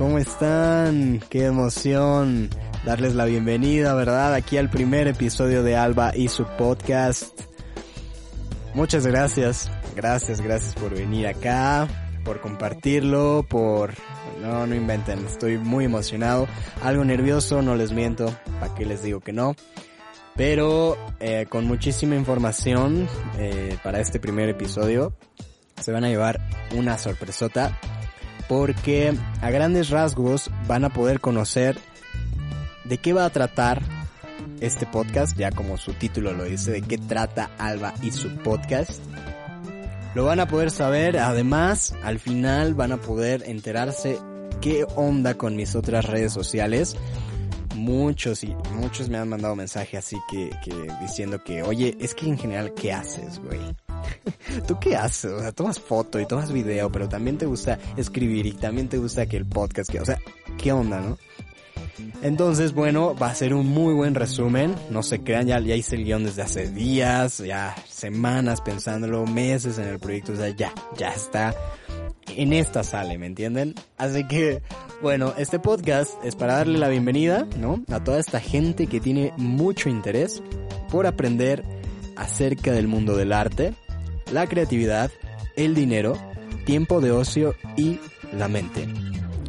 ¿cómo están? Qué emoción darles la bienvenida, ¿verdad? Aquí al primer episodio de Alba y su podcast. Muchas gracias, gracias, gracias por venir acá, por compartirlo, por... No, no inventen, estoy muy emocionado, algo nervioso, no les miento, ¿para qué les digo que no? Pero eh, con muchísima información eh, para este primer episodio se van a llevar una sorpresota porque a grandes rasgos van a poder conocer de qué va a tratar este podcast, ya como su título lo dice, de qué trata Alba y su podcast. Lo van a poder saber, además al final van a poder enterarse qué onda con mis otras redes sociales. Muchos y muchos me han mandado mensajes así que, que diciendo que, oye, es que en general, ¿qué haces, güey? ¿Tú qué haces? O sea, tomas foto y tomas video, pero también te gusta escribir y también te gusta que el podcast, que, o sea, ¿qué onda, no? Entonces, bueno, va a ser un muy buen resumen. No se crean, ya, ya hice el guion desde hace días, ya semanas pensándolo, meses en el proyecto, o sea, ya, ya está en esta sale, ¿me entienden? Así que, bueno, este podcast es para darle la bienvenida, ¿no? A toda esta gente que tiene mucho interés por aprender acerca del mundo del arte, la creatividad, el dinero, tiempo de ocio y la mente.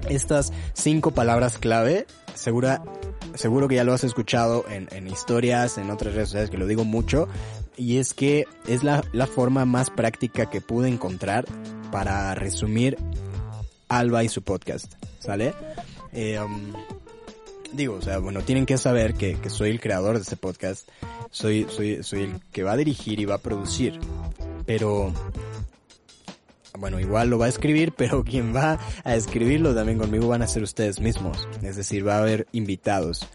Estas cinco palabras clave, segura, seguro que ya lo has escuchado en, en historias, en otras redes sociales que lo digo mucho, y es que es la, la forma más práctica que pude encontrar para resumir Alba y su podcast, ¿sale? Eh, um, digo, o sea, bueno, tienen que saber que, que soy el creador de este podcast, soy, soy, soy el que va a dirigir y va a producir, pero bueno, igual lo va a escribir, pero quien va a escribirlo también conmigo van a ser ustedes mismos. Es decir, va a haber invitados.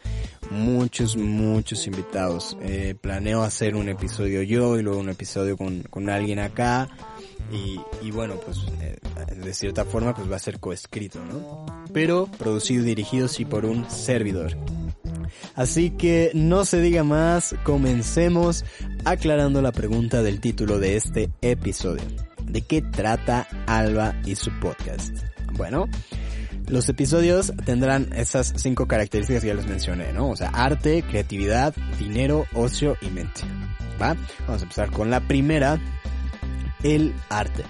Muchos, muchos invitados. Eh, planeo hacer un episodio yo y luego un episodio con, con alguien acá. Y, y bueno, pues eh, de cierta forma pues va a ser coescrito, ¿no? Pero producido y dirigido sí por un servidor. Así que no se diga más, comencemos aclarando la pregunta del título de este episodio. ¿De qué trata Alba y su podcast? Bueno, los episodios tendrán esas cinco características que ya les mencioné, ¿no? O sea, arte, creatividad, dinero, ocio y mente. ¿Va? Vamos a empezar con la primera, el arte.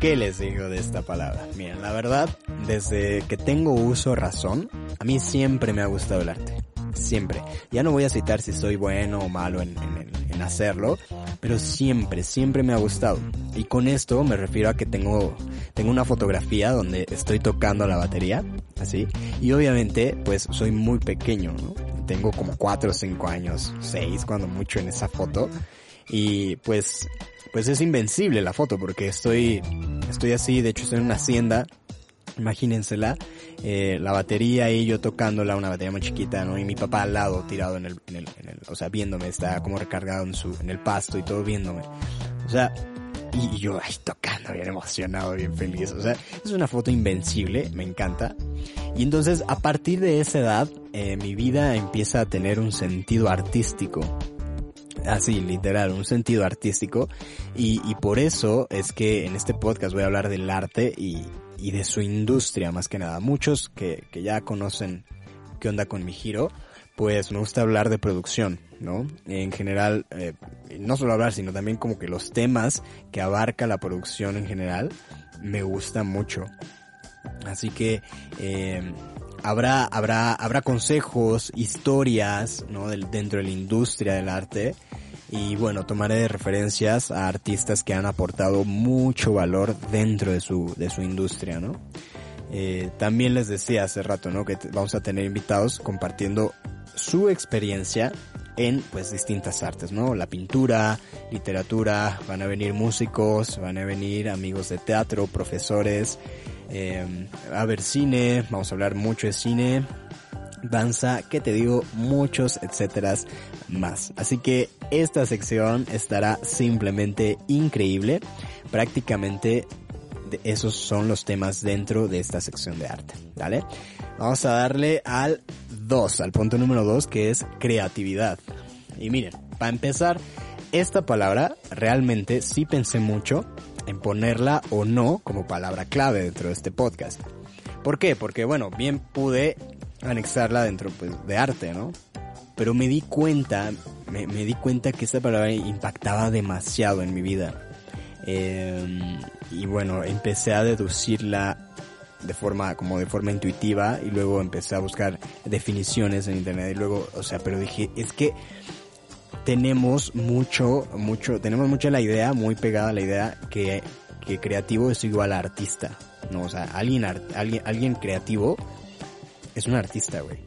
¿Qué les digo de esta palabra? Miren, la verdad, desde que tengo uso razón, a mí siempre me ha gustado el arte. Siempre. Ya no voy a citar si soy bueno o malo en, en, hacerlo, pero siempre, siempre me ha gustado. Y con esto me refiero a que tengo, tengo una fotografía donde estoy tocando la batería, así, y obviamente, pues soy muy pequeño, ¿no? Tengo como 4 o 5 años, 6 cuando mucho en esa foto, y pues, pues es invencible la foto porque estoy, estoy así, de hecho estoy en una hacienda, imagínensela, eh, la batería y yo tocándola, una batería muy chiquita, ¿no? Y mi papá al lado, tirado en el, en el, en el o sea, viéndome, está como recargado en su, en el pasto y todo viéndome. O sea, y yo ahí tocando, bien emocionado, bien feliz. O sea, es una foto invencible, me encanta. Y entonces, a partir de esa edad, eh, mi vida empieza a tener un sentido artístico. Así, literal, un sentido artístico. Y, y por eso es que en este podcast voy a hablar del arte y, y de su industria más que nada. Muchos que, que ya conocen qué onda con mi giro, pues me gusta hablar de producción, ¿no? En general, eh, no solo hablar, sino también como que los temas que abarca la producción en general, me gustan mucho. Así que, eh, habrá, habrá, habrá consejos, historias, ¿no? Del, dentro de la industria del arte. Y bueno, tomaré referencias a artistas que han aportado mucho valor dentro de su, de su industria, ¿no? Eh, también les decía hace rato, ¿no? Que vamos a tener invitados compartiendo su experiencia en pues distintas artes, ¿no? La pintura, literatura, van a venir músicos, van a venir amigos de teatro, profesores, eh, a ver cine, vamos a hablar mucho de cine, danza, que te digo, muchos etcétera más. Así que esta sección estará simplemente increíble. Prácticamente esos son los temas dentro de esta sección de arte, ¿vale? Vamos a darle al 2, al punto número 2 que es creatividad. Y miren, para empezar, esta palabra realmente sí pensé mucho en ponerla o no como palabra clave dentro de este podcast. ¿Por qué? Porque, bueno, bien pude anexarla dentro pues, de arte, ¿no? Pero me di cuenta, me, me di cuenta que esta palabra impactaba demasiado en mi vida. Eh, y bueno, empecé a deducirla de forma, como de forma intuitiva y luego empecé a buscar definiciones en internet y luego, o sea, pero dije, es que tenemos mucho, mucho, tenemos mucho la idea, muy pegada a la idea que, que creativo es igual a artista, ¿no? O sea, alguien, alguien, alguien creativo es un artista, güey.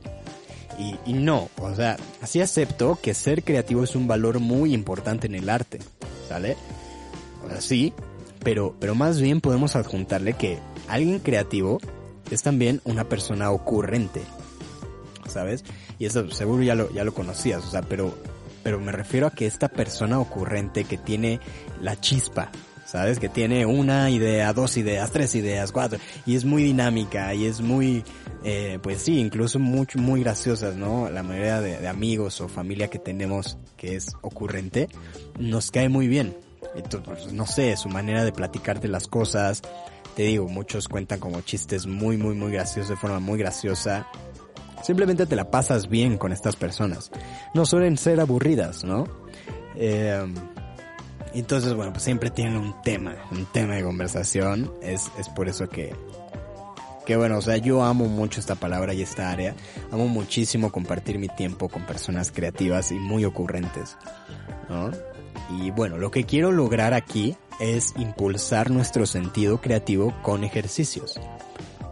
Y, y no, o sea, así acepto que ser creativo es un valor muy importante en el arte, ¿sale? O sea, sí, pero, pero más bien podemos adjuntarle que alguien creativo es también una persona ocurrente, ¿sabes? Y eso seguro ya lo, ya lo conocías, o sea, pero, pero me refiero a que esta persona ocurrente que tiene la chispa, ¿sabes? Que tiene una idea, dos ideas, tres ideas, cuatro, y es muy dinámica y es muy, eh, pues sí, incluso muy, muy graciosas, ¿no? La mayoría de, amigos o familia que tenemos que es ocurrente, nos cae muy bien. Entonces, pues, no sé, su manera de platicarte las cosas, te digo, muchos cuentan como chistes muy, muy, muy graciosos, de forma muy graciosa. Simplemente te la pasas bien con estas personas. No suelen ser aburridas, ¿no? Eh, entonces, bueno, pues siempre tienen un tema, un tema de conversación. Es, es por eso que, que bueno, o sea, yo amo mucho esta palabra y esta área. Amo muchísimo compartir mi tiempo con personas creativas y muy ocurrentes, ¿no? Y bueno, lo que quiero lograr aquí es impulsar nuestro sentido creativo con ejercicios.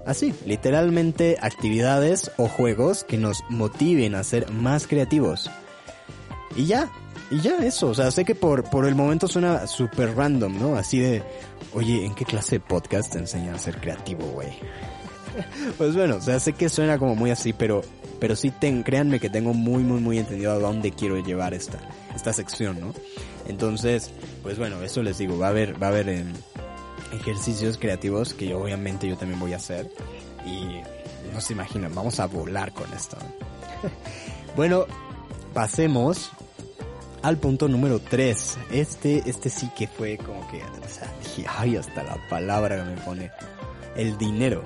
Así, literalmente actividades o juegos que nos motiven a ser más creativos. Y ya, y ya eso, o sea, sé que por, por el momento suena súper random, ¿no? Así de, oye, ¿en qué clase de podcast te enseñan a ser creativo, güey? pues bueno, o sea, sé que suena como muy así, pero, pero sí, ten, créanme que tengo muy, muy, muy entendido a dónde quiero llevar esta, esta sección, ¿no? Entonces, pues bueno, eso les digo, va a haber, va a haber en ejercicios creativos que obviamente yo también voy a hacer y no se imaginan, vamos a volar con esto. bueno, pasemos al punto número 3. Este, este sí que fue como que, o sea, dije, ay, hasta la palabra que me pone, el dinero.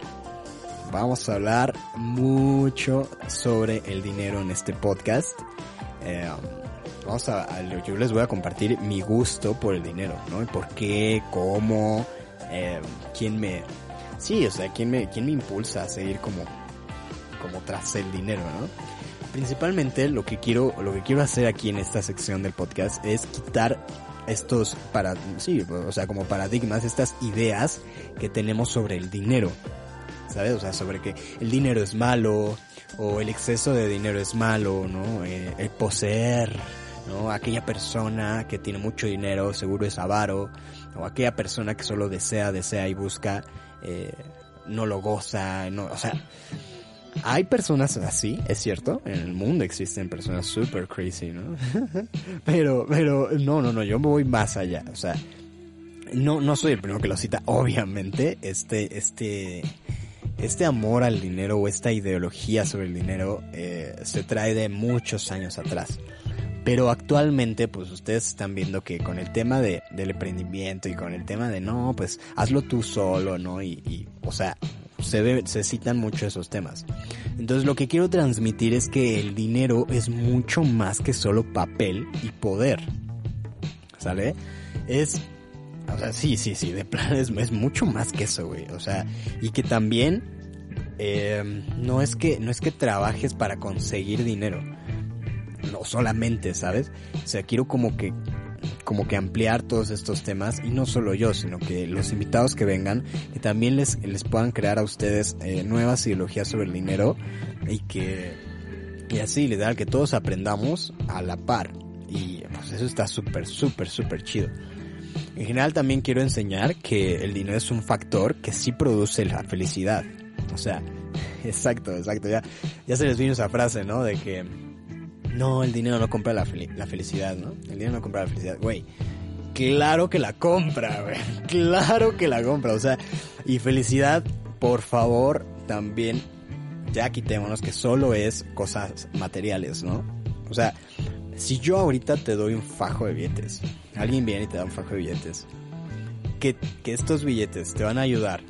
Vamos a hablar mucho sobre el dinero en este podcast. Eh, vamos a, yo les voy a compartir mi gusto por el dinero, ¿no? Por qué, cómo, eh, quién me, sí, o sea, quién me, quién me impulsa a seguir como, como tras el dinero, ¿no? Principalmente lo que quiero, lo que quiero hacer aquí en esta sección del podcast es quitar estos para, sí, o sea, como paradigmas, estas ideas que tenemos sobre el dinero. ¿Sabes? O sea, sobre que el dinero es malo, o el exceso de dinero es malo, ¿no? Eh, el poseer, ¿no? Aquella persona que tiene mucho dinero seguro es avaro, o aquella persona que solo desea, desea y busca, eh, no lo goza, no, o sea, hay personas así, es cierto, en el mundo existen personas super crazy, ¿no? pero, pero, no, no, no, yo me voy más allá, o sea, no, no soy el primero que lo cita, obviamente, este, este, este amor al dinero o esta ideología sobre el dinero eh, se trae de muchos años atrás. Pero actualmente, pues ustedes están viendo que con el tema de, del emprendimiento y con el tema de no, pues hazlo tú solo, ¿no? Y, y o sea, se, ve, se citan mucho esos temas. Entonces lo que quiero transmitir es que el dinero es mucho más que solo papel y poder. ¿Sale? Es o sea, sí, sí, sí, de plan es, es mucho más que eso, güey. O sea, y que también eh, no es que no es que trabajes para conseguir dinero no solamente, ¿sabes? O sea, quiero como que como que ampliar todos estos temas y no solo yo, sino que los invitados que vengan que también les, les puedan crear a ustedes eh, nuevas ideologías sobre el dinero y que y así literal que todos aprendamos a la par y pues eso está súper súper súper chido. En general también quiero enseñar que el dinero es un factor que sí produce la felicidad. O sea, exacto, exacto, ya, ya se les vino esa frase, ¿no? De que no, el dinero no compra la, felicidad, ¿no? El dinero no compra la felicidad, güey. Claro que la compra, güey. Claro que la compra, o sea, y felicidad, por favor, también ya quitémonos que solo es cosas materiales, ¿no? O sea, si yo ahorita te doy un fajo de billetes, alguien viene y te da un fajo de billetes, que, que estos billetes te van a ayudar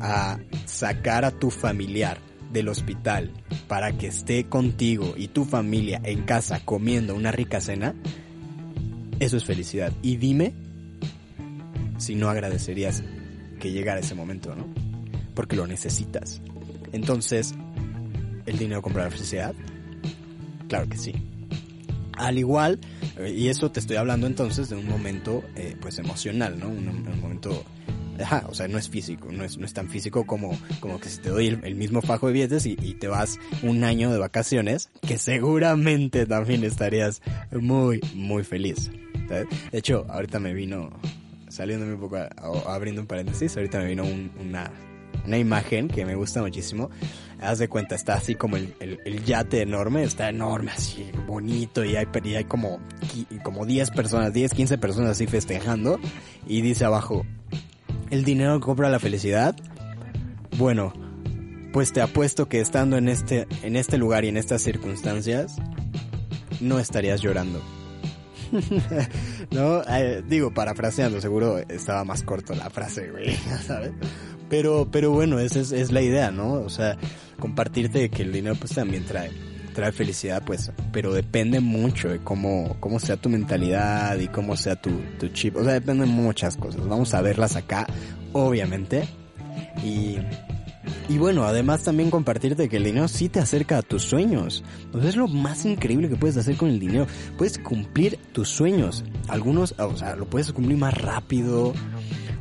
a sacar a tu familiar del hospital para que esté contigo y tu familia en casa comiendo una rica cena, eso es felicidad. Y dime si no agradecerías que llegara ese momento, ¿no? Porque lo necesitas. Entonces, ¿el dinero compra la felicidad? Claro que sí. Al igual, eh, y eso te estoy hablando entonces de un momento eh, pues emocional, ¿no? Un, un momento Ajá, o sea, no es físico, no es, no es tan físico como, como que si te doy el, mismo fajo de billetes y, te vas un año de vacaciones, que seguramente también estarías muy, muy feliz. De hecho, ahorita me vino, saliéndome un poco, abriendo un paréntesis, ahorita me vino una, una imagen que me gusta muchísimo. Haz de cuenta, está así como el, el, yate enorme, está enorme, así bonito, y hay, y hay como, como 10 personas, 10, 15 personas así festejando, y dice abajo, ¿el dinero compra la felicidad? Bueno, pues te apuesto que estando en este, en este lugar y en estas circunstancias, no estarías llorando. no, eh, digo, parafraseando, seguro estaba más corto la frase, güey, ¿sabes? Pero, pero bueno, esa es, es la idea, ¿no? O sea, compartirte que el dinero pues también trae, trae felicidad, pues, pero depende mucho de cómo, cómo sea tu mentalidad y cómo sea tu, tu chip. O sea, depende de muchas cosas. Vamos a verlas acá, obviamente. Y, y bueno, además también compartirte que el dinero sí te acerca a tus sueños. Pues es lo más increíble que puedes hacer con el dinero. Puedes cumplir tus sueños. Algunos, o sea, lo puedes cumplir más rápido.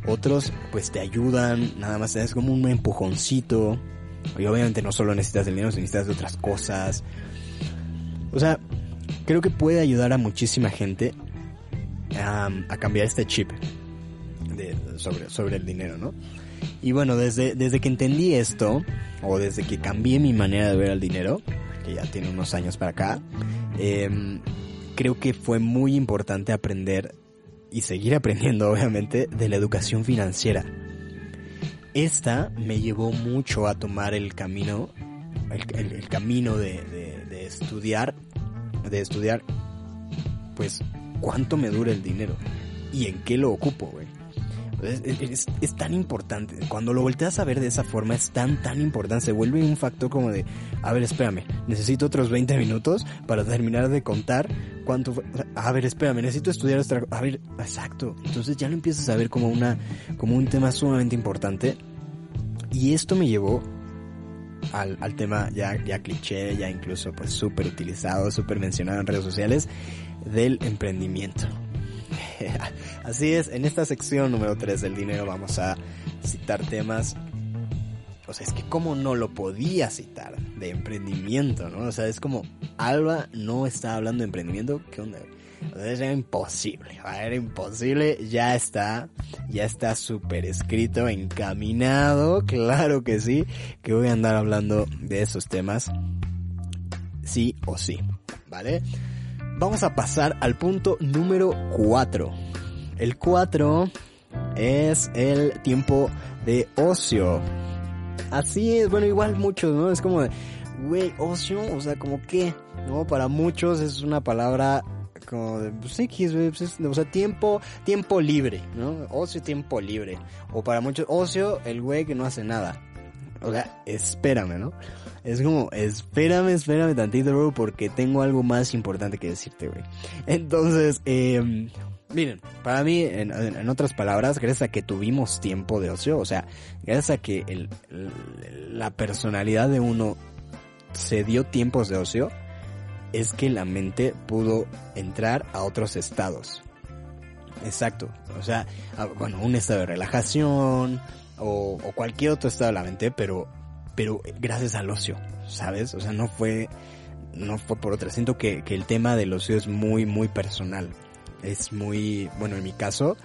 Otros, pues te ayudan. Nada más es como un empujoncito. Y obviamente no solo necesitas el dinero, necesitas de otras cosas. O sea, creo que puede ayudar a muchísima gente a, a cambiar este chip de, sobre, sobre el dinero, ¿no? Y bueno, desde, desde que entendí esto, o desde que cambié mi manera de ver al dinero, que ya tiene unos años para acá, eh, creo que fue muy importante aprender y seguir aprendiendo, obviamente, de la educación financiera. Esta me llevó mucho a tomar el camino, el, el, el camino de, de estudiar, de estudiar, pues, cuánto me dura el dinero y en qué lo ocupo, güey. Es, es, tan importante. Cuando lo volteas a ver de esa forma, es tan, tan importante. Se vuelve un factor como de, a ver, espérame, necesito otros 20 minutos para terminar de contar cuánto. A ver, espérame, necesito estudiar otra A ver, exacto. Entonces ya lo empiezas a ver como una, como un tema sumamente importante. Y esto me llevó al, al tema ya, ya cliché, ya incluso pues súper utilizado, súper mencionado en redes sociales, del emprendimiento. Así es, en esta sección número 3 del dinero vamos a citar temas. O sea, es que como no lo podía citar de emprendimiento, ¿no? O sea, es como Alba no está hablando de emprendimiento, ¿qué onda? Sea, era imposible, era imposible, ya está, ya está súper escrito, encaminado, claro que sí, que voy a andar hablando de esos temas, sí o sí, ¿vale? Vamos a pasar al punto número 4. El 4 es el tiempo de ocio. Así es, bueno, igual muchos, ¿no? Es como güey, ocio, o sea, como que, ¿no? Para muchos es una palabra como de, pues X, pues o sea, tiempo, tiempo libre, ¿no? Ocio, tiempo libre. O para muchos, ocio, el güey que no hace nada. O sea, espérame, ¿no? Es como, espérame, espérame tantito, bro, porque tengo algo más importante que decirte, güey. Entonces, eh, miren, para mí, en, otras palabras, gracias a que tuvimos tiempo de ocio, o sea, gracias a que el, la personalidad de uno se dio tiempos de ocio, es que la mente pudo entrar a otros estados. Exacto. O sea, bueno, un estado de relajación o, cualquier otro estado de la mente, pero pero gracias al ocio, ¿sabes? O sea, no fue, no fue por otra. Siento que, que el tema del ocio es muy, muy personal. Es muy, bueno, en mi caso,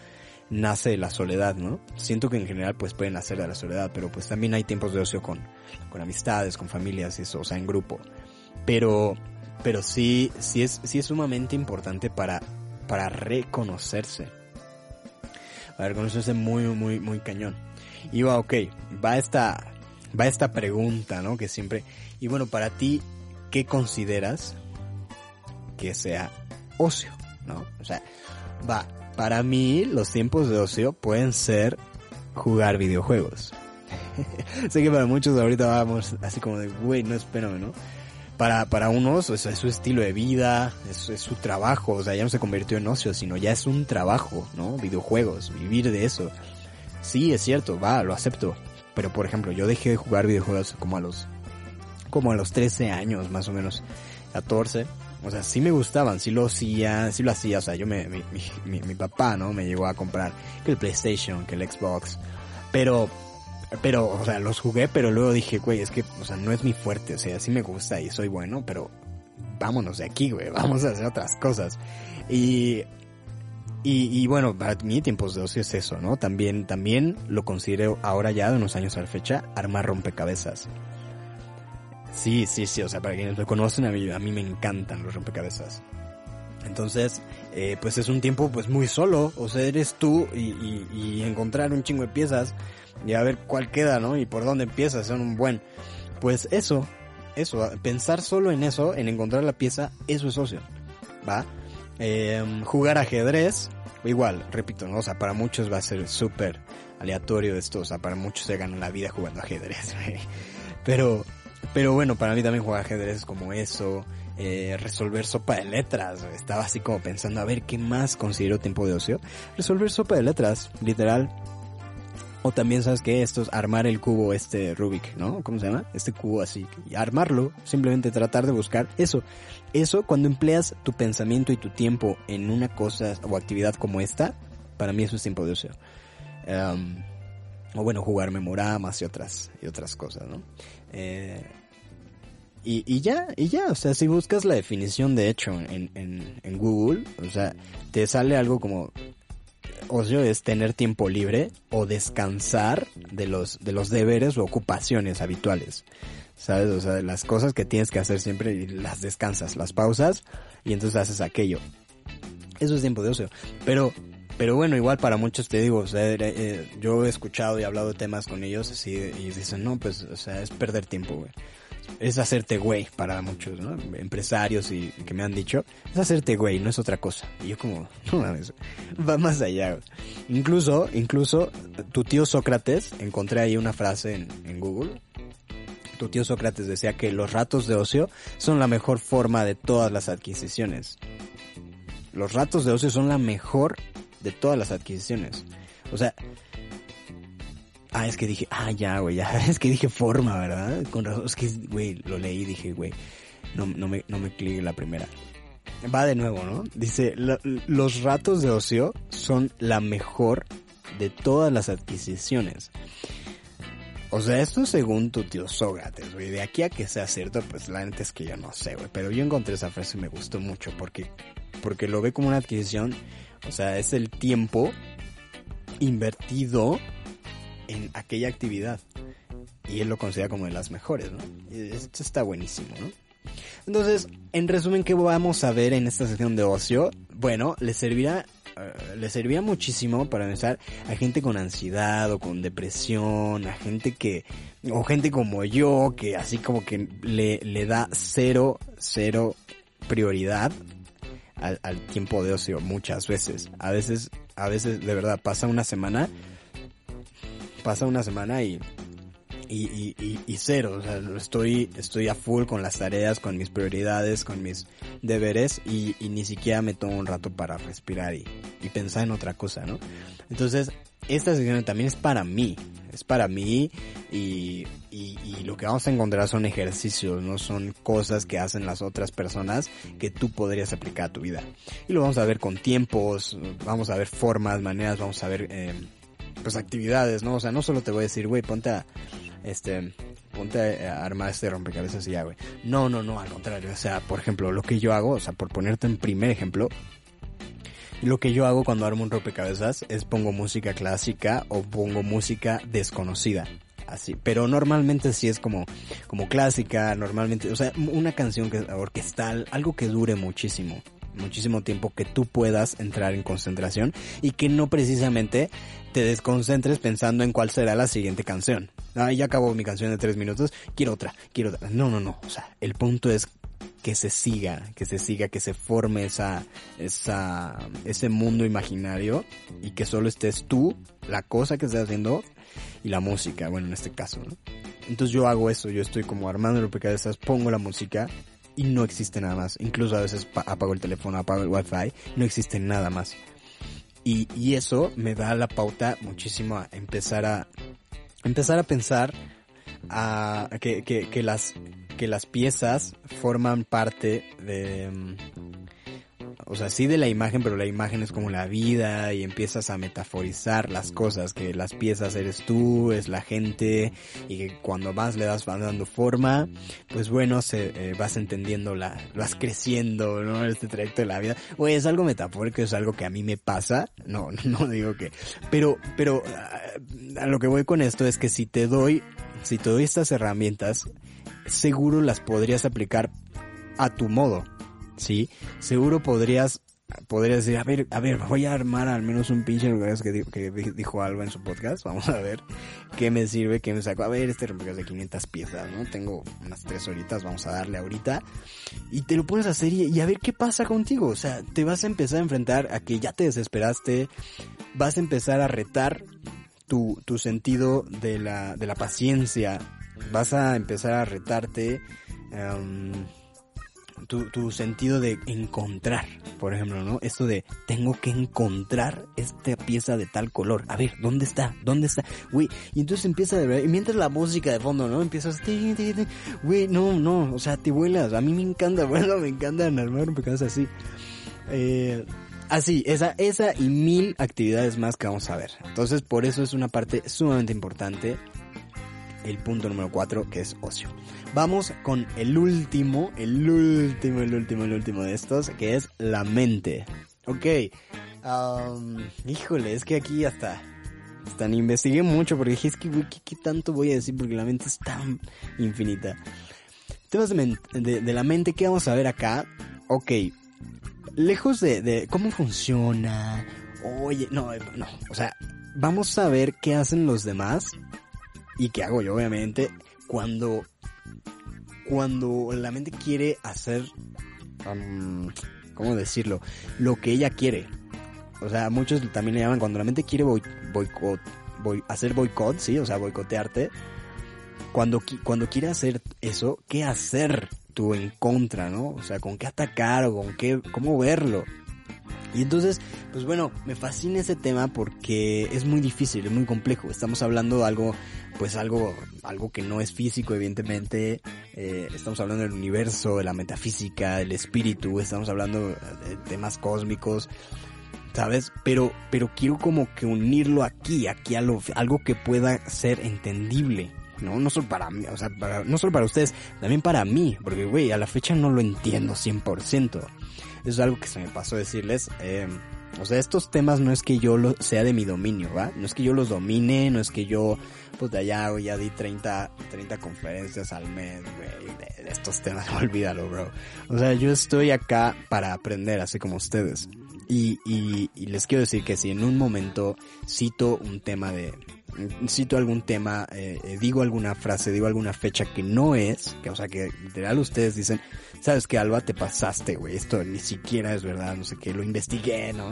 nace de la soledad, ¿no? Siento que en general pues pueden nacer de la soledad, pero pues también hay tiempos de ocio con, con amistades, con familias, eso, o sea, en grupo. Pero, pero sí, sí es, sí es sumamente importante para, para reconocerse. Para reconocerse muy, muy, muy cañón. Y va, ok, va esta, va esta pregunta, ¿no? Que siempre... Y bueno, para ti, ¿qué consideras que sea ocio, ¿no? O sea, va, para mí los tiempos de ocio pueden ser jugar videojuegos. sé que para muchos ahorita vamos así como de, güey, no espérame, ¿no? Para, para unos es, es su estilo de vida, es, es, su trabajo, o sea, ya no se convirtió en ocio, sino ya es un trabajo, ¿no? Videojuegos, vivir de eso. Sí, es cierto, va, lo acepto. Pero por ejemplo, yo dejé de jugar videojuegos como a los, como a los 13 años, más o menos, 14. O sea, sí me gustaban, sí lo hacía, sí lo hacía, o sea, yo me, mi, mi, mi papá, ¿no? Me llegó a comprar que el PlayStation, que el Xbox. Pero pero, o sea, los jugué, pero luego dije, güey, es que, o sea, no es mi fuerte, o sea, sí me gusta y soy bueno, pero vámonos de aquí, güey, vamos a hacer otras cosas. Y, y, y bueno, para mí tiempos de ocio es eso, ¿no? También, también lo considero ahora ya de unos años a la fecha, armar rompecabezas. Sí, sí, sí, o sea, para quienes lo conocen, a mí, a mí me encantan los rompecabezas. Entonces, eh, pues es un tiempo pues muy solo, o sea, eres tú y, y, y encontrar un chingo de piezas y a ver cuál queda, ¿no? Y por dónde empieza, son un buen. Pues eso, eso, pensar solo en eso, en encontrar la pieza, eso es ocio, ¿va? Eh, jugar ajedrez, igual, repito, ¿no? O sea, para muchos va a ser súper aleatorio esto, o sea, para muchos se ganan la vida jugando ajedrez, pero, pero bueno, para mí también jugar ajedrez es como eso, eh, resolver sopa de letras, estaba así como pensando, a ver, ¿qué más considero tiempo de ocio? Resolver sopa de letras, literal, o también sabes que esto es armar el cubo este Rubik, ¿no? ¿Cómo se llama? Este cubo así. Y armarlo, simplemente tratar de buscar eso. Eso, cuando empleas tu pensamiento y tu tiempo en una cosa o actividad como esta, para mí eso es tiempo de ocio. Um, o bueno, jugar memoramas y otras, y otras cosas, ¿no? Eh, y, y, ya, y ya, o sea, si buscas la definición de hecho en, en, en Google, o sea, te sale algo como ocio es tener tiempo libre o descansar de los, de los deberes o ocupaciones habituales. ¿Sabes? O sea, las cosas que tienes que hacer siempre y las descansas, las pausas y entonces haces aquello. Eso es tiempo de ocio. Pero, pero bueno, igual para muchos te digo, o sea, eh, yo he escuchado y hablado temas con ellos así y dicen, no, pues, o sea, es perder tiempo, güey es hacerte güey para muchos, ¿no? Empresarios y que me han dicho, es hacerte güey, no es otra cosa. Y yo como, no mames, va más allá. Incluso, incluso, tu tío Sócrates, encontré ahí una frase en, en Google, tu tío Sócrates decía que los ratos de ocio son la mejor forma de todas las adquisiciones. Los ratos de ocio son la mejor de todas las adquisiciones. O sea, Ah, es que dije, ah, ya, güey, ya, es que dije forma, ¿verdad? Con razón, es que, güey, lo leí y dije, güey, no, no me, no me clique la primera. Va de nuevo, ¿no? Dice, los ratos de ocio son la mejor de todas las adquisiciones. O sea, esto según tu tío Sócrates, güey. De aquí a que sea cierto, pues la neta es que yo no sé, güey. Pero yo encontré esa frase y me gustó mucho porque, porque lo ve como una adquisición. O sea, es el tiempo invertido en aquella actividad. Y él lo considera como de las mejores, ¿no? esto está buenísimo, ¿no? Entonces, en resumen, ¿qué vamos a ver en esta sección de ocio? Bueno, le servirá, uh, le servirá muchísimo para empezar a gente con ansiedad o con depresión, a gente que, o gente como yo, que así como que le, le da cero, cero prioridad al, al tiempo de ocio muchas veces. A veces, a veces de verdad pasa una semana pasa una semana y, y, y, y, cero, o sea, estoy, estoy a full con las tareas, con mis prioridades, con mis deberes y, y ni siquiera me tomo un rato para respirar y, y pensar en otra cosa, ¿no? Entonces, esta sección también es para mí, es para mí y, y, y, lo que vamos a encontrar son ejercicios, no son cosas que hacen las otras personas que tú podrías aplicar a tu vida. Y lo vamos a ver con tiempos, vamos a ver formas, maneras, vamos a ver... Eh, pues actividades, ¿no? O sea, no solo te voy a decir, güey, ponte a, este, ponte a armar este rompecabezas y ya, güey. No, no, no, al contrario. O sea, por ejemplo, lo que yo hago, o sea, por ponerte en primer ejemplo, lo que yo hago cuando armo un rompecabezas es pongo música clásica o pongo música desconocida. Así, pero normalmente sí es como, como clásica, normalmente, o sea, una canción que orquestal, algo que dure muchísimo muchísimo tiempo que tú puedas entrar en concentración y que no precisamente te desconcentres pensando en cuál será la siguiente canción. Ah, ya acabó mi canción de tres minutos, quiero otra, quiero otra. No, no, no. O sea, el punto es que se siga, que se siga, que se forme esa, esa, ese mundo imaginario y que solo estés tú, la cosa que estés haciendo y la música, bueno, en este caso, ¿no? Entonces yo hago eso, yo estoy como armando rompecabezas, pongo la música y no existe nada más. Incluso a veces apago el teléfono, apago el wifi, no existe nada más. Y, y eso me da la pauta muchísimo a empezar a, empezar a pensar a, que, que, que las, que las piezas forman parte de, o sea, sí de la imagen, pero la imagen es como la vida y empiezas a metaforizar las cosas, que las piezas eres tú, es la gente y que cuando más le das vas dando forma, pues bueno, se, eh, vas entendiendo la, vas creciendo, ¿no? Este trayecto de la vida. Oye, es algo metafórico, es algo que a mí me pasa, no, no digo que, pero, pero lo que voy con esto es que si te doy, si te doy estas herramientas, seguro las podrías aplicar a tu modo. ¿Sí? Seguro podrías, podrías decir, a ver, a ver, voy a armar al menos un pinche rompecabezas que, dijo, que dijo algo en su podcast, vamos a ver qué me sirve, qué me saco, a ver, este rompecabezas de 500 piezas, ¿no? Tengo unas tres horitas, vamos a darle ahorita, y te lo a hacer y, a ver qué pasa contigo, o sea, te vas a empezar a enfrentar a que ya te desesperaste, vas a empezar a retar tu, tu sentido de la, de la paciencia, vas a empezar a retarte, um, tu, tu sentido de encontrar, por ejemplo, ¿no? Esto de tengo que encontrar esta pieza de tal color. A ver, ¿dónde está? ¿Dónde está? Güey, y entonces empieza de ver, y mientras la música de fondo, ¿no? Empiezas, güey, no, no, o sea, te vuelas. A mí me encanta, bueno, me encanta armar un así. Eh, Así, esa, esa y mil actividades más que vamos a ver. Entonces, por eso es una parte sumamente importante. El punto número cuatro, que es ocio. Vamos con el último, el último, el último, el último de estos, que es la mente. Ok. Um, híjole, es que aquí hasta, hasta investigué mucho porque dije, es que, ¿qué, ¿qué, tanto voy a decir? Porque la mente es tan infinita. Temas de, la mente, ¿qué vamos a ver acá? Ok. Lejos de, de cómo funciona. Oye, no, no. O sea, vamos a ver qué hacen los demás y qué hago yo, obviamente, cuando cuando la mente quiere hacer, um, ¿cómo decirlo? Lo que ella quiere. O sea, muchos también le llaman cuando la mente quiere boicot, boy, hacer boicot, sí, o sea, boicotearte. Cuando, cuando quiere hacer eso, ¿qué hacer tú en contra, no? O sea, con qué atacar o con qué, cómo verlo. Y entonces, pues bueno, me fascina ese tema porque es muy difícil, es muy complejo. Estamos hablando de algo, pues algo, algo que no es físico, evidentemente. Eh, estamos hablando del universo, de la metafísica, del espíritu, estamos hablando de temas cósmicos, ¿sabes? Pero, pero quiero como que unirlo aquí, aquí a lo, algo que pueda ser entendible. No, no solo para mí, o sea, para, no solo para ustedes, también para mí, porque güey, a la fecha no lo entiendo 100%. Eso es algo que se me pasó decirles. Eh, o sea, estos temas no es que yo lo, sea de mi dominio, ¿va? No es que yo los domine, no es que yo, pues de allá, ya di 30, 30 conferencias al mes, güey, estos temas, olvídalo, bro. O sea, yo estoy acá para aprender, así como ustedes. Y, y, y les quiero decir que si en un momento cito un tema de, cito algún tema, eh, digo alguna frase, digo alguna fecha que no es, que o sea que literal ustedes dicen, sabes que Alba te pasaste, güey, esto ni siquiera es verdad, no sé qué, lo investigué, ¿no?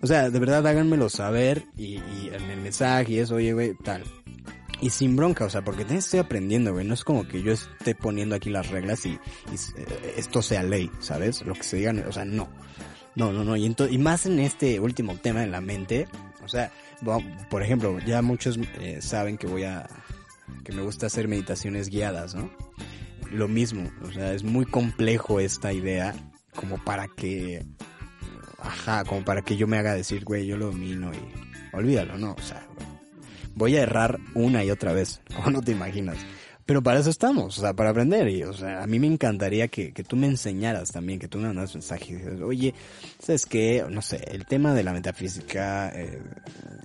O sea, de verdad háganmelo saber y, y en el mensaje y eso, oye, güey, tal. Y sin bronca, o sea, porque te estoy aprendiendo, güey. No es como que yo esté poniendo aquí las reglas y, y eh, esto sea ley, ¿sabes? Lo que se digan, o sea, no. No, no, no. Y, y más en este último tema en la mente, o sea, por ejemplo, ya muchos eh, saben que voy a, que me gusta hacer meditaciones guiadas, ¿no? Lo mismo, o sea, es muy complejo esta idea como para que, ajá, como para que yo me haga decir, güey, yo lo domino y olvídalo, ¿no? O sea, voy a errar una y otra vez, o no te imaginas. Pero para eso estamos, o sea, para aprender. Y, o sea, a mí me encantaría que, que tú me enseñaras también, que tú me mandas mensaje y dices, oye, ¿sabes qué? No sé, el tema de la metafísica, eh,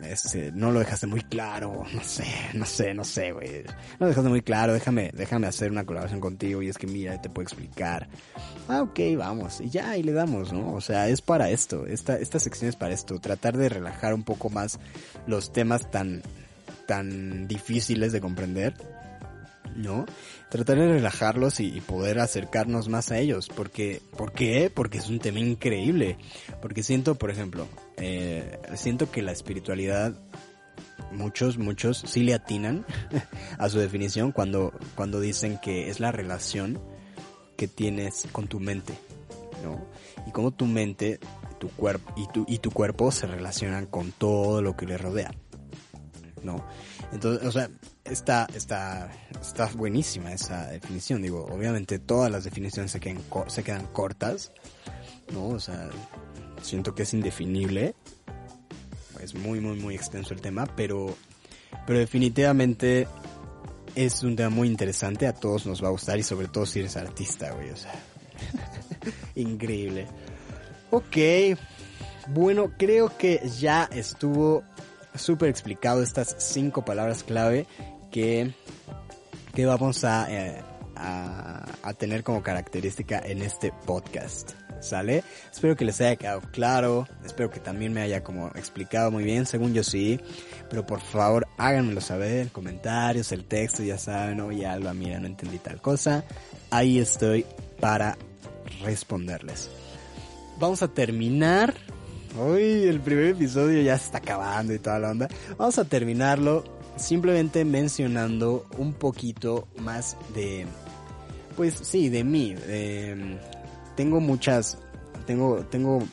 ese, no lo dejaste muy claro, no sé, no sé, no sé, güey. No lo dejaste muy claro, déjame, déjame hacer una colaboración contigo y es que mira, te puedo explicar. Ah, ok, vamos. Y ya, y le damos, ¿no? O sea, es para esto, esta, esta sección es para esto, tratar de relajar un poco más los temas tan, tan difíciles de comprender ¿no? Tratar de relajarlos y, poder acercarnos más a ellos. Porque, ¿Por qué? Porque es un tema increíble. Porque siento, por ejemplo, eh, siento que la espiritualidad muchos, muchos sí le atinan a su definición cuando, cuando dicen que es la relación que tienes con tu mente, ¿no? Y cómo tu mente, tu cuerpo y tu, y tu cuerpo se relacionan con todo lo que le rodea, ¿no? Entonces, o sea, está, está, está buenísima esa definición. Digo, obviamente todas las definiciones se quedan, se quedan cortas, ¿no? O sea, siento que es indefinible. Es muy, muy, muy extenso el tema, pero, pero definitivamente es un tema muy interesante. A todos nos va a gustar y sobre todo si eres artista, güey. O sea, increíble. Ok. Bueno, creo que ya estuvo súper explicado estas cinco palabras clave que, vamos a, eh, a, a tener como característica en este podcast. ¿Sale? Espero que les haya quedado claro, espero que también me haya como explicado muy bien, según yo sí, pero por favor háganmelo saber, comentarios, el texto, ya saben, oye Alba, mira, no entendí tal cosa, ahí estoy para responderles. Vamos a terminar, hoy el primer episodio ya se está acabando y toda la onda, vamos a terminarlo simplemente mencionando un poquito más de, pues sí, de mí, tengo muchas, tengo, tengo,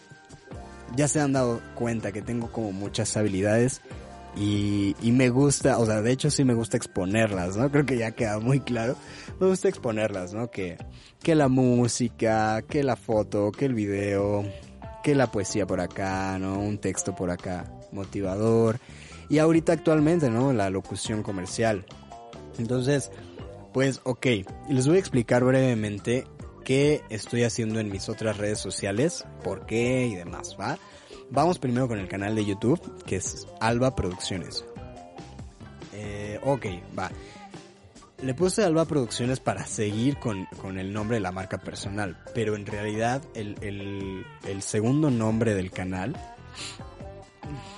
ya se han dado cuenta que tengo como muchas habilidades y, y me gusta, o sea, de hecho sí me gusta exponerlas, ¿no? Creo que ya queda muy claro. Me gusta exponerlas, ¿no? Que, que la música, que la foto, que el video, que la poesía por acá, ¿no? Un texto por acá motivador. Y ahorita actualmente, ¿no? La locución comercial. Entonces, pues ok, les voy a explicar brevemente qué estoy haciendo en mis otras redes sociales, por qué y demás, ¿va? Vamos primero con el canal de YouTube, que es Alba Producciones. Eh, ok, va. Le puse Alba Producciones para seguir con, con, el nombre de la marca personal, pero en realidad el, el, el segundo nombre del canal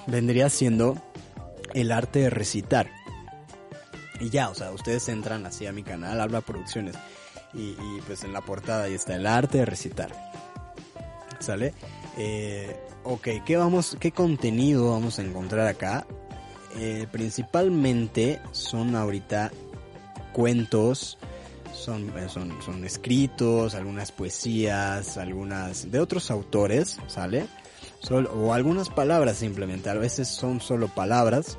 vendría siendo el arte de recitar. Y ya, o sea, ustedes entran así a mi canal, Alba Producciones y, pues en la portada ahí está el arte de recitar. ¿Sale? Eh, ok, ¿qué, vamos, ¿qué contenido vamos a encontrar acá? Eh, principalmente son ahorita cuentos, son, eh, son, son escritos, algunas poesías, algunas de otros autores, ¿sale? o algunas palabras simplemente, a veces son solo palabras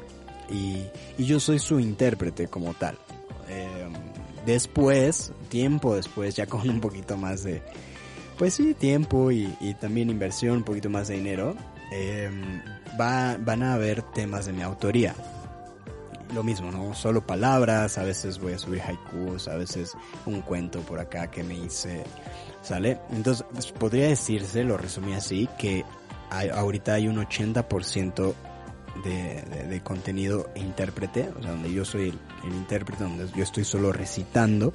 y, y yo soy su intérprete como tal. Eh, Después, tiempo después, ya con un poquito más de, pues sí, tiempo y, también inversión, un poquito más de dinero, em, va, van a haber temas de mi autoría. Lo mismo, ¿no? Solo palabras, a veces voy a subir haikus, a veces un cuento por acá que me hice, ¿sale? Entonces, pues, podría decirse, lo resumí así, que hay, ahorita hay un 80% de, contenido intérprete, o sea, donde yo soy el, intérprete, donde yo estoy solo recitando,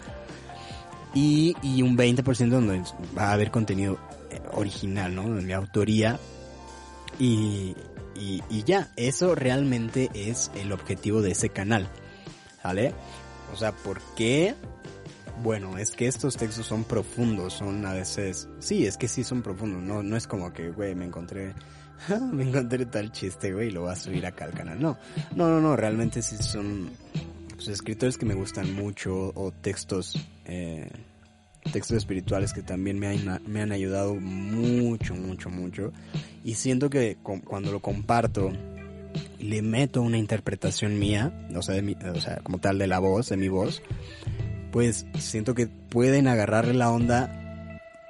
y, y un 20% donde va a haber contenido eh, original, ¿no? De mi autoría, y, y, ya, eso realmente es el objetivo de ese canal, ¿vale? O sea, ¿por qué? Bueno, es que estos textos son profundos, son a veces, sí, es que sí son profundos, no, no es como que, güey, me encontré me encontré tal chiste, güey, y lo voy a subir acá al canal. No, no, no, no, realmente sí son pues, escritores que me gustan mucho o textos, eh, textos espirituales que también me han, me han ayudado mucho, mucho, mucho. Y siento que cuando lo comparto, le meto una interpretación mía, o sea, de o sea, como tal de la voz, de mi voz, pues siento que pueden agarrarle la onda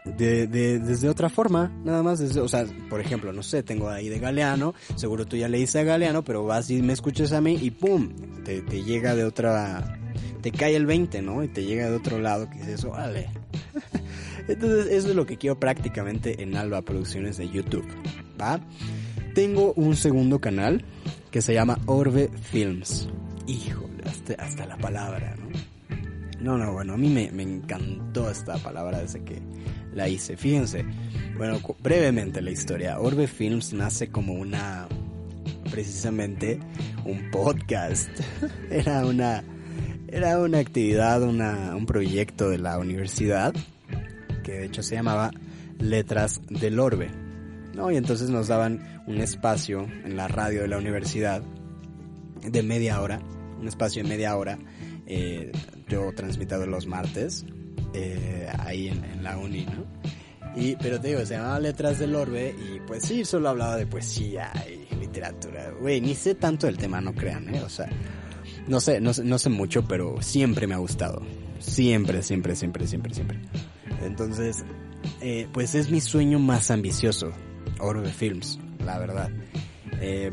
de, de, desde otra forma, nada más, desde, o sea, por ejemplo, no sé, tengo ahí de Galeano, seguro tú ya leíste a Galeano, pero vas y me escuchas a mí y ¡pum! Te, te llega de otra, te cae el 20, ¿no? Y te llega de otro lado que dices, vale. Entonces, eso es lo que quiero prácticamente en Alba Producciones de YouTube, ¿va? Tengo un segundo canal que se llama Orbe Films. Híjole, hasta, hasta la palabra, ¿no? No, no, bueno, a mí me, me encantó esta palabra desde que la hice. Fíjense, bueno, brevemente la historia. Orbe Films nace como una, precisamente, un podcast. era una, era una actividad, una, un proyecto de la universidad, que de hecho se llamaba Letras del Orbe. ¿no? Y entonces nos daban un espacio en la radio de la universidad de media hora, un espacio de media hora. Eh, yo transmito los martes, eh, ahí en, la uni, ¿no? Y, pero te digo, se llamaba Letras del Orbe y pues sí, solo hablaba de poesía y literatura. Güey, ni sé tanto del tema, no crean, ¿eh? O sea, no sé, no, no sé mucho, pero siempre me ha gustado. Siempre, siempre, siempre, siempre, siempre. Entonces, eh, pues es mi sueño más ambicioso, Orbe Films, la verdad. Eh,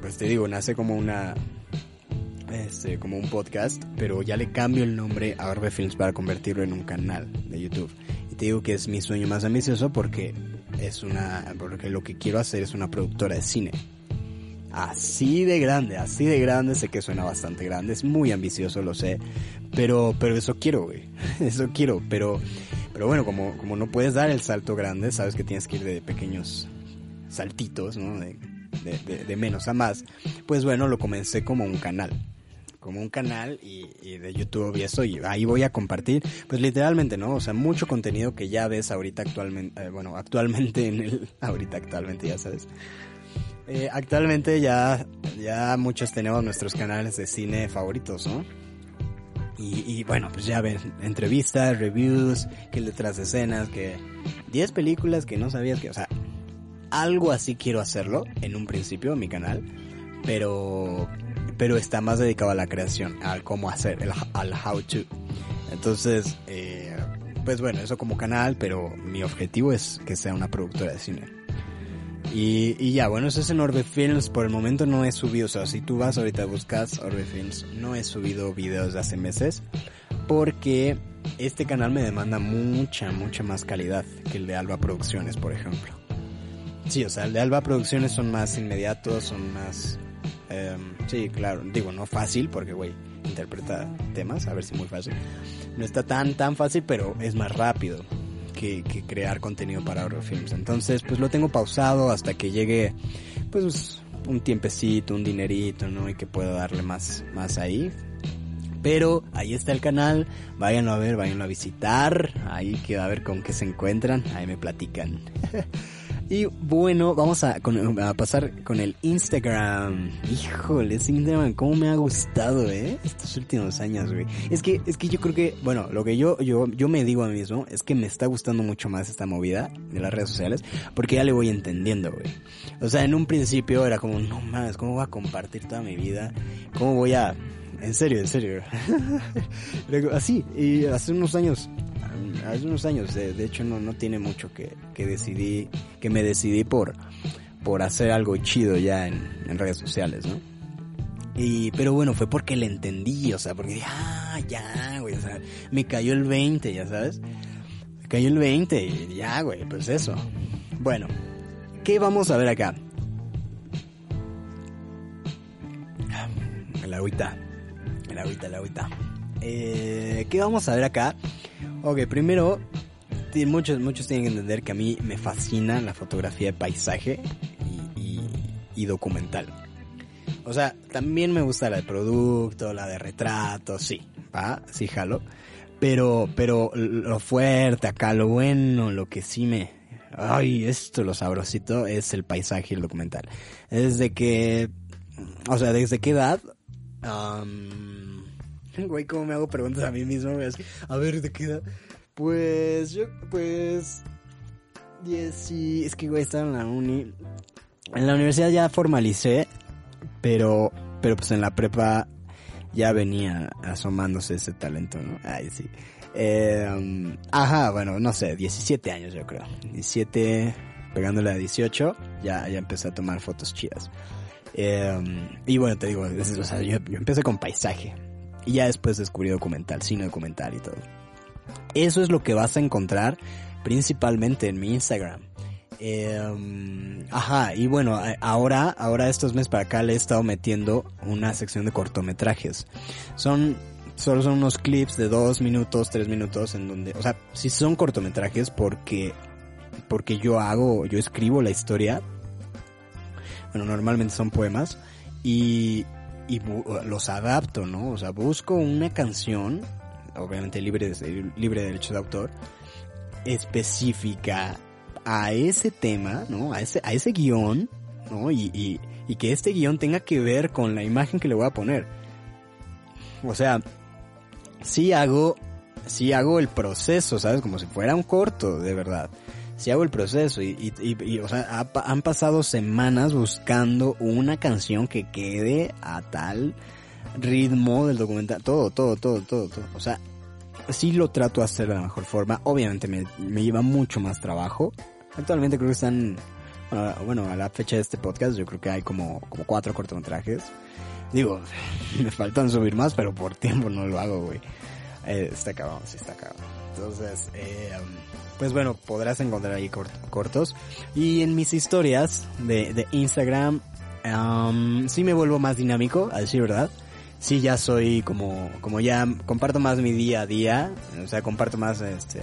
pues te digo, nace como una, este, como un podcast, pero ya le cambio el nombre a Orbe Films para convertirlo en un canal de YouTube. Y te digo que es mi sueño más ambicioso porque es una, porque lo que quiero hacer es una productora de cine. Así de grande, así de grande, sé que suena bastante grande, es muy ambicioso, lo sé, pero, pero eso quiero, güey, eso quiero, pero, pero bueno, como, como no puedes dar el salto grande, sabes que tienes que ir de pequeños saltitos, ¿no? De, de, de menos a más, pues bueno, lo comencé como un canal, como un canal y, de YouTube y eso, y ahí voy a compartir, pues literalmente, ¿no? O sea, mucho contenido que ya ves ahorita actualmente, eh, bueno, actualmente en el, ahorita actualmente, ya sabes. Eh, actualmente ya, ya muchos tenemos nuestros canales de cine favoritos, ¿no? Y, bueno, pues ya ven, entrevistas, reviews, que detrás de escenas, que 10 películas que no sabías que, o sea, algo así quiero hacerlo en un principio en mi canal, pero pero está más dedicado a la creación, al cómo hacer, al how to. Entonces, eh, pues bueno, eso como canal, pero mi objetivo es que sea una productora de cine. Y, y ya, bueno, eso es en Orbe Films. Por el momento no he subido, o sea, si tú vas ahorita buscas Orbe Films, no he subido videos de hace meses. Porque este canal me demanda mucha, mucha más calidad que el de Alba Producciones, por ejemplo. Sí, o sea, el de Alba Producciones son más inmediatos, son más Em, sí, claro, digo, no fácil, porque, güey, interpreta temas, a ver si muy fácil. No está tan, tan fácil, pero es más rápido que, crear contenido para Eurofilms. Entonces, pues lo tengo pausado hasta que llegue, pues, un tiempecito, un dinerito, ¿no? Y que pueda darle más, más ahí. Pero ahí está el canal, váyanlo a ver, váyanlo a visitar, ahí que a ver con qué se encuentran, ahí me platican. Y bueno, vamos a, pasar con el Instagram. Híjole, ese Instagram, cómo me ha gustado, eh, estos últimos años, güey. Es que, es que yo creo que, bueno, lo que yo, yo, yo me digo a mí mismo es que me está gustando mucho más esta movida de las redes sociales, porque ya le voy entendiendo, güey. O sea, en un principio era como, no más, ¿cómo voy a compartir toda mi vida? ¿Cómo voy a, en serio, en serio. Así, y hace unos años hace unos años, de, hecho no, no tiene mucho que, que decidí, que me decidí por, por hacer algo chido ya en, redes sociales, ¿no? Y, pero bueno, fue porque le entendí, o sea, porque dije, ah, ya, güey, o sea, me cayó el 20, ya sabes. Me cayó el 20 y ya, güey, pues eso. Bueno, ¿qué vamos a ver acá? El agüita, el agüita, el agüita. Eh, ¿Qué vamos a ver acá? Ok, primero, muchos, muchos tienen que entender que a mí me fascina la fotografía de paisaje y, documental. O sea, también me gusta la de producto, la de retrato, sí, va, sí jalo. Pero, pero lo fuerte acá, lo bueno, lo que sí me, ay, esto lo sabrosito es el paisaje y el documental. Desde que, o sea, desde qué edad, Güey, ¿cómo me hago preguntas a mí mismo? A ver, ¿de qué edad? Pues, yo, pues... sí, es que, güey, estaba en la uni. En la universidad ya formalicé, pero, pero pues en la prepa ya venía asomándose ese talento, ¿no? Ay, sí. Eh, ajá, bueno, no sé, 17 años yo creo. 17, pegándole a 18, ya, ya empecé a tomar fotos chidas. Eh, y bueno, te digo, o sea, yo, yo empecé con paisaje. Y ya después descubrí documental, cine documental y todo. Eso es lo que vas a encontrar principalmente en mi Instagram. Em, ajá, y bueno, ahora, ahora estos meses para acá le he estado metiendo una sección de cortometrajes. Son, solo son unos clips de dos minutos, tres minutos en donde, o sea, si son cortometrajes porque, porque yo hago, yo escribo la historia. Bueno, normalmente son poemas y, y los adapto, ¿no? O sea, busco una canción, obviamente libre de, libre de derecho de autor, específica a ese tema, ¿no? A ese, a ese guion, ¿no? Y, y que este guion tenga que ver con la imagen que le voy a poner. O sea, sí hago, sí hago el proceso, ¿sabes? Como si fuera un corto, de verdad. Sí hago el proceso y, y, y, o sea, han pasado semanas buscando una canción que quede a tal ritmo del documental, todo, todo, todo, todo, todo. O sea, sí lo trato de hacer de la mejor forma. Obviamente me, me lleva mucho más trabajo. Actualmente creo que están, bueno, a la fecha de este podcast yo creo que hay como, como cuatro cortometrajes. Digo, me faltan subir más, pero por tiempo no lo hago, güey. Eh, está acabado, sí está acabado. Entonces, eh, pues bueno, podrás encontrar ahí cortos. Y en mis historias de, Instagram, um, sí me vuelvo más dinámico, a decir verdad sí ya soy como, como ya comparto más mi día a día, o sea, comparto más este...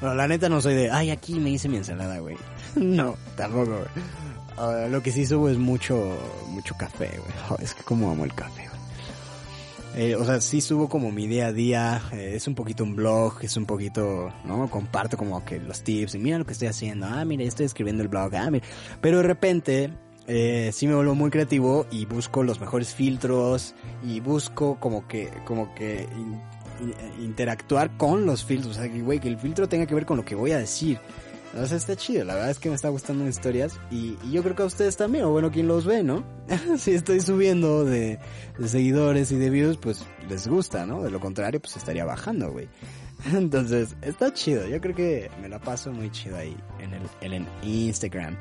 Bueno, la neta no soy de, ay, aquí me hice mi ensalada, güey. no, tampoco, güey. Ah, lo que sí subo es mucho, mucho café, güey. es que como amo el café, güey. Eh, o sea, sí subo como mi día a día, eh, es un poquito un blog, es un poquito, ¿no? Comparto como que los tips y mira lo que estoy haciendo, ah, mira, estoy escribiendo el blog, ah, mira. Pero de repente, eh, sí me vuelvo muy creativo y busco los mejores filtros y busco como que, como que interactuar con los filtros. O sea, que, güey, que el filtro tenga que ver con lo que voy a decir. O sea, está chido, la verdad es que me está gustando historias y, yo creo que a ustedes también, o bueno, quien los ve, ¿no? si estoy subiendo de, seguidores y de views, pues les gusta, ¿no? De lo contrario, pues estaría bajando, güey. Entonces, está chido, yo creo que me la paso muy chido ahí en el, en Instagram.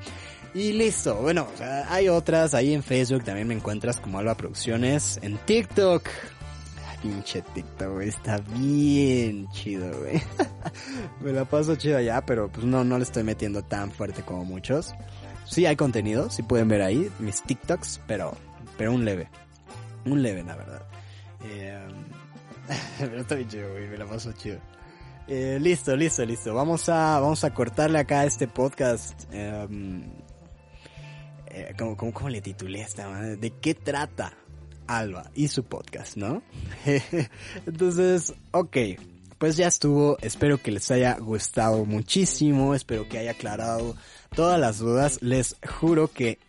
Y listo, bueno, hay otras, ahí en Facebook también me encuentras como Alba Producciones, en TikTok. Pinche TikTok, güey, está bien chido, güey. me la paso chido allá, pero pues no, no le estoy metiendo tan fuerte como muchos. Sí hay contenido, sí pueden ver ahí mis TikToks, pero, pero un leve. Un leve, la verdad. Eh, pero está chido, güey, me la paso chido. Eh, listo, listo, listo. Vamos a, vamos a cortarle acá a este podcast. Eh, eh, ¿cómo, cómo, le titulé esta? ¿De qué trata Alba y su podcast, no? Entonces, ok, pues ya estuvo, espero que les haya gustado muchísimo, espero que haya aclarado todas las dudas, les juro que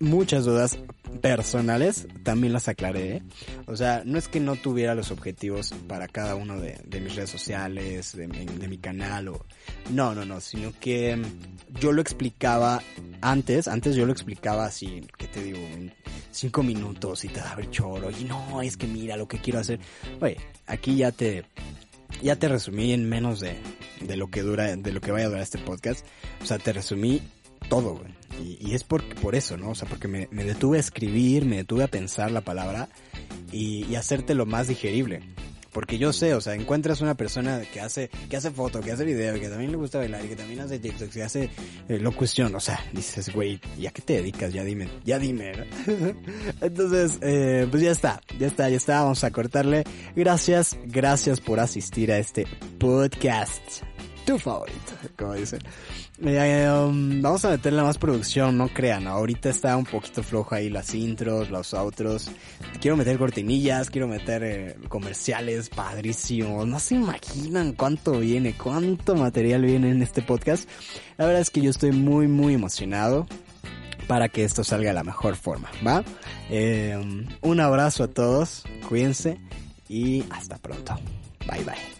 muchas dudas personales también las aclaré. ¿eh? O sea, no es que no tuviera los objetivos para cada uno de, mis redes sociales, de mi, canal o... No, no, no, sino que mm, yo lo explicaba antes, antes yo lo explicaba así, ¿qué te digo? En cinco minutos y te daba el choro y no, es que mira lo que quiero hacer. Oye, aquí ya te... Ya te resumí en menos de, de lo que dura, de lo que vaya a durar este podcast. O sea, te resumí todo, güey. Y, es por, por eso, ¿no? O sea, porque me, detuve a escribir, me detuve a pensar la palabra y, y hacerte lo más digerible. Porque yo sé, o sea, encuentras una persona que hace, que hace foto, que hace video, que también le gusta bailar y que también hace TikTok, que hace eh, locución, o sea, dices, güey, ¿ya qué te dedicas? Ya dime, ya dime, Entonces, eh, pues ya está, ya está, ya está, vamos a cortarle. Gracias, gracias por asistir a este podcast. Tu favorito, como dicen. Eh, um, vamos a meterle más producción, no crean. Ahorita está un poquito flojo ahí las intros, los outros. Quiero meter cortinillas, quiero meter eh, comerciales padrísimos. No se imaginan cuánto viene, cuánto material viene en este podcast. La verdad es que yo estoy muy, muy emocionado para que esto salga de la mejor forma, ¿va? Eh, um, un abrazo a todos, cuídense y hasta pronto. Bye bye.